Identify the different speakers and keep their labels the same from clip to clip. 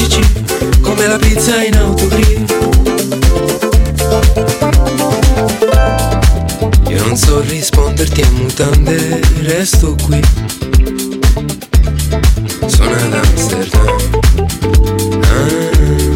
Speaker 1: magici come la pizza in autogrill. Io non so risponderti a mutande, resto qui. Sono ad Amsterdam. Ah.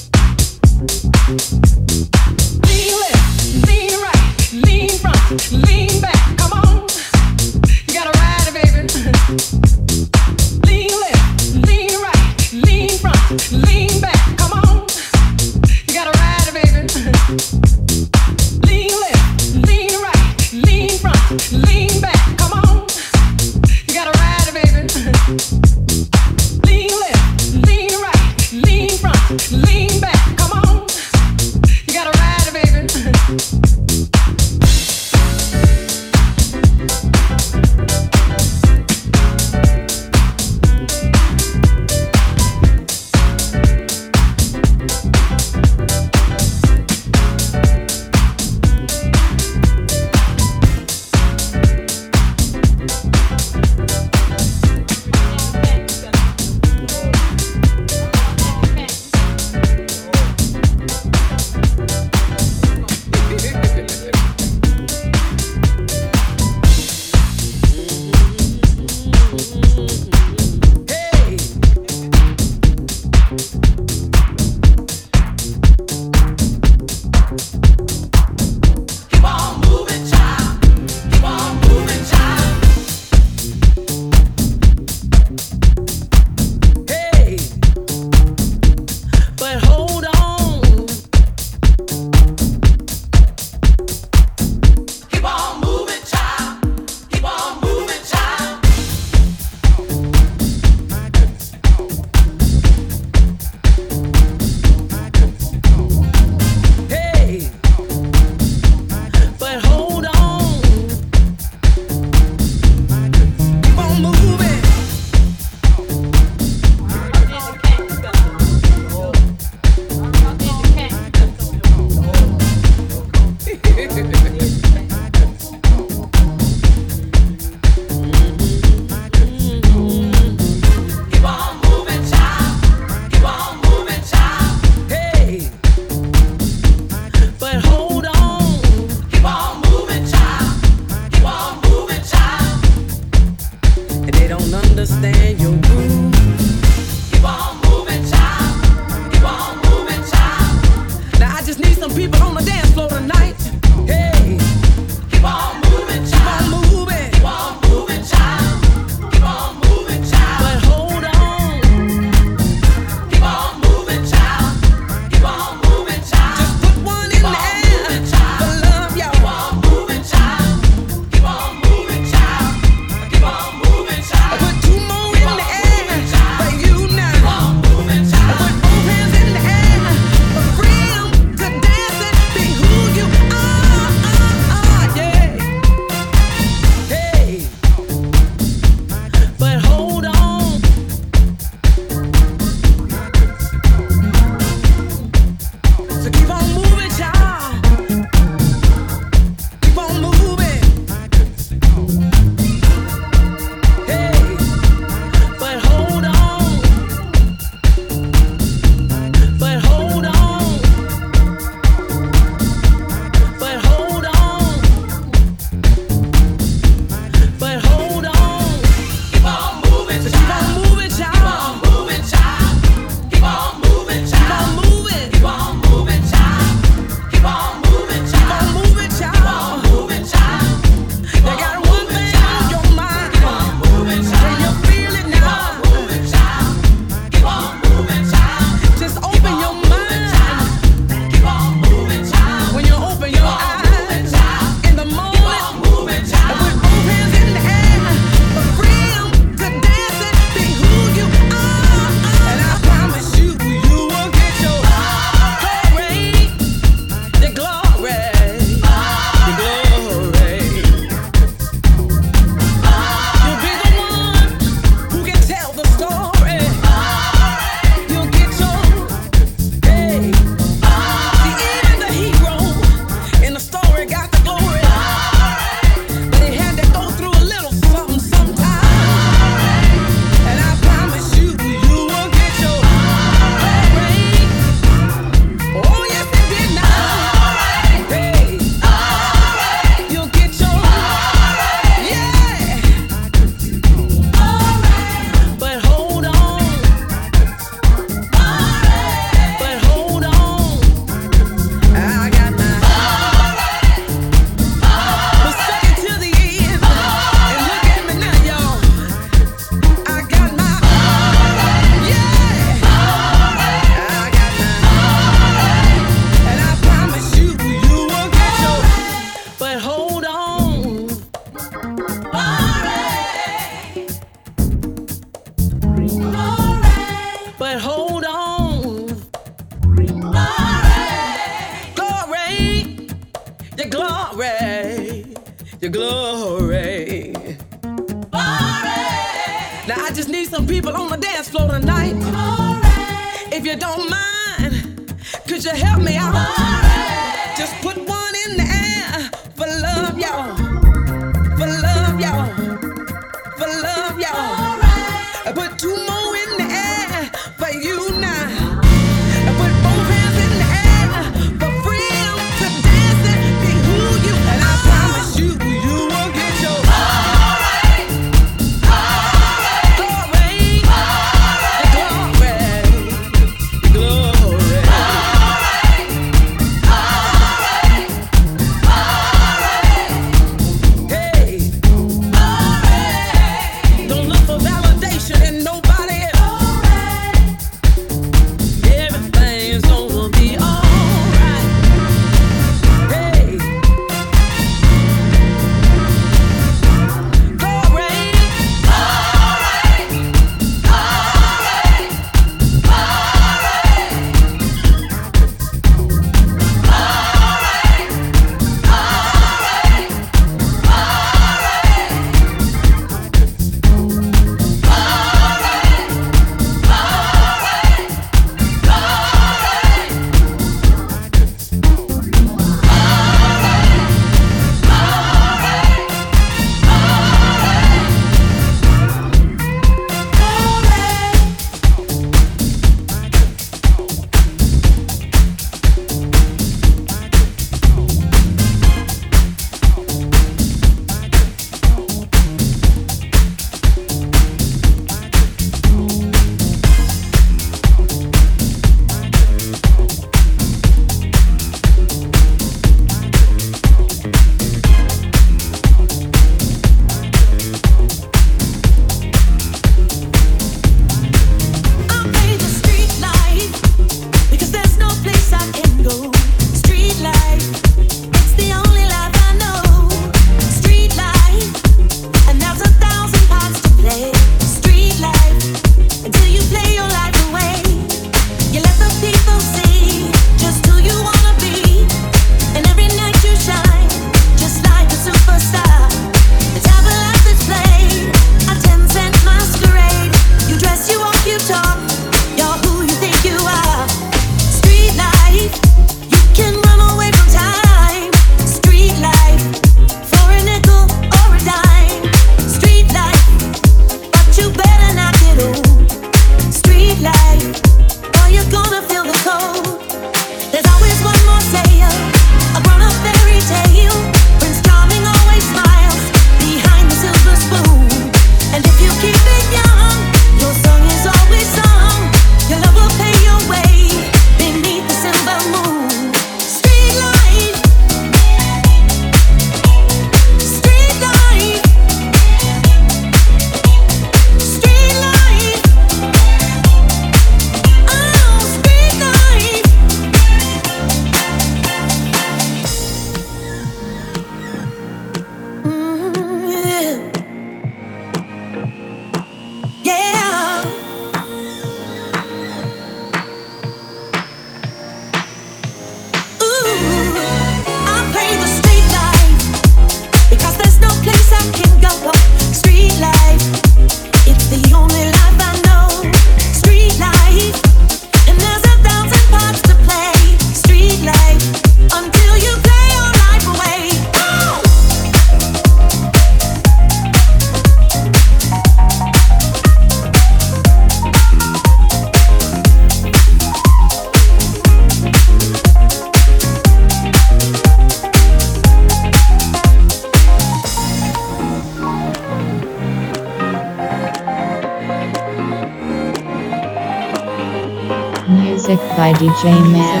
Speaker 2: Dream Man.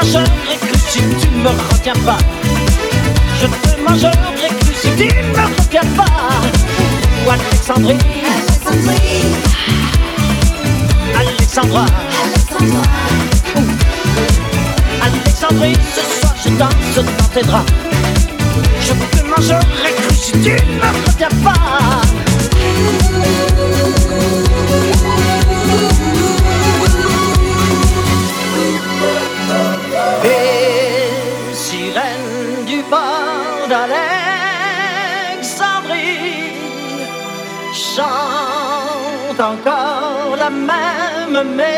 Speaker 3: mangerai cru si tu ne me retiens pas. Je te mangerai cru si tu ne me retiens pas. Ou Alexandrie. Alexandrie. Alexandra. Alexandra. Alexandrie, ce soir je danse dans tes draps. Je te mangerai cru si tu ne me retiens pas. encore la même mélodie.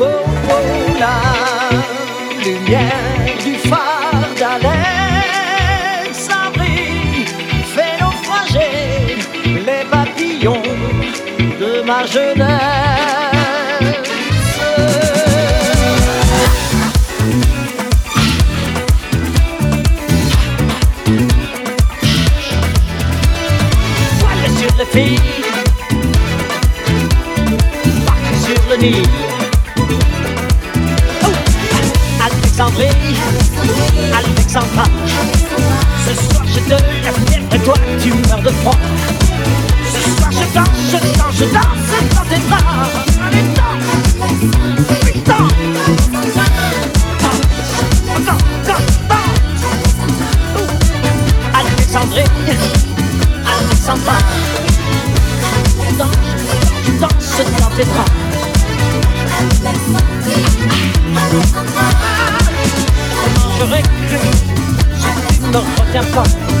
Speaker 3: Oh, oh, la lumière du phare d'Alexandrie fait naufrager les papillons de ma jeunesse. feet. écrans. Je retiens pas.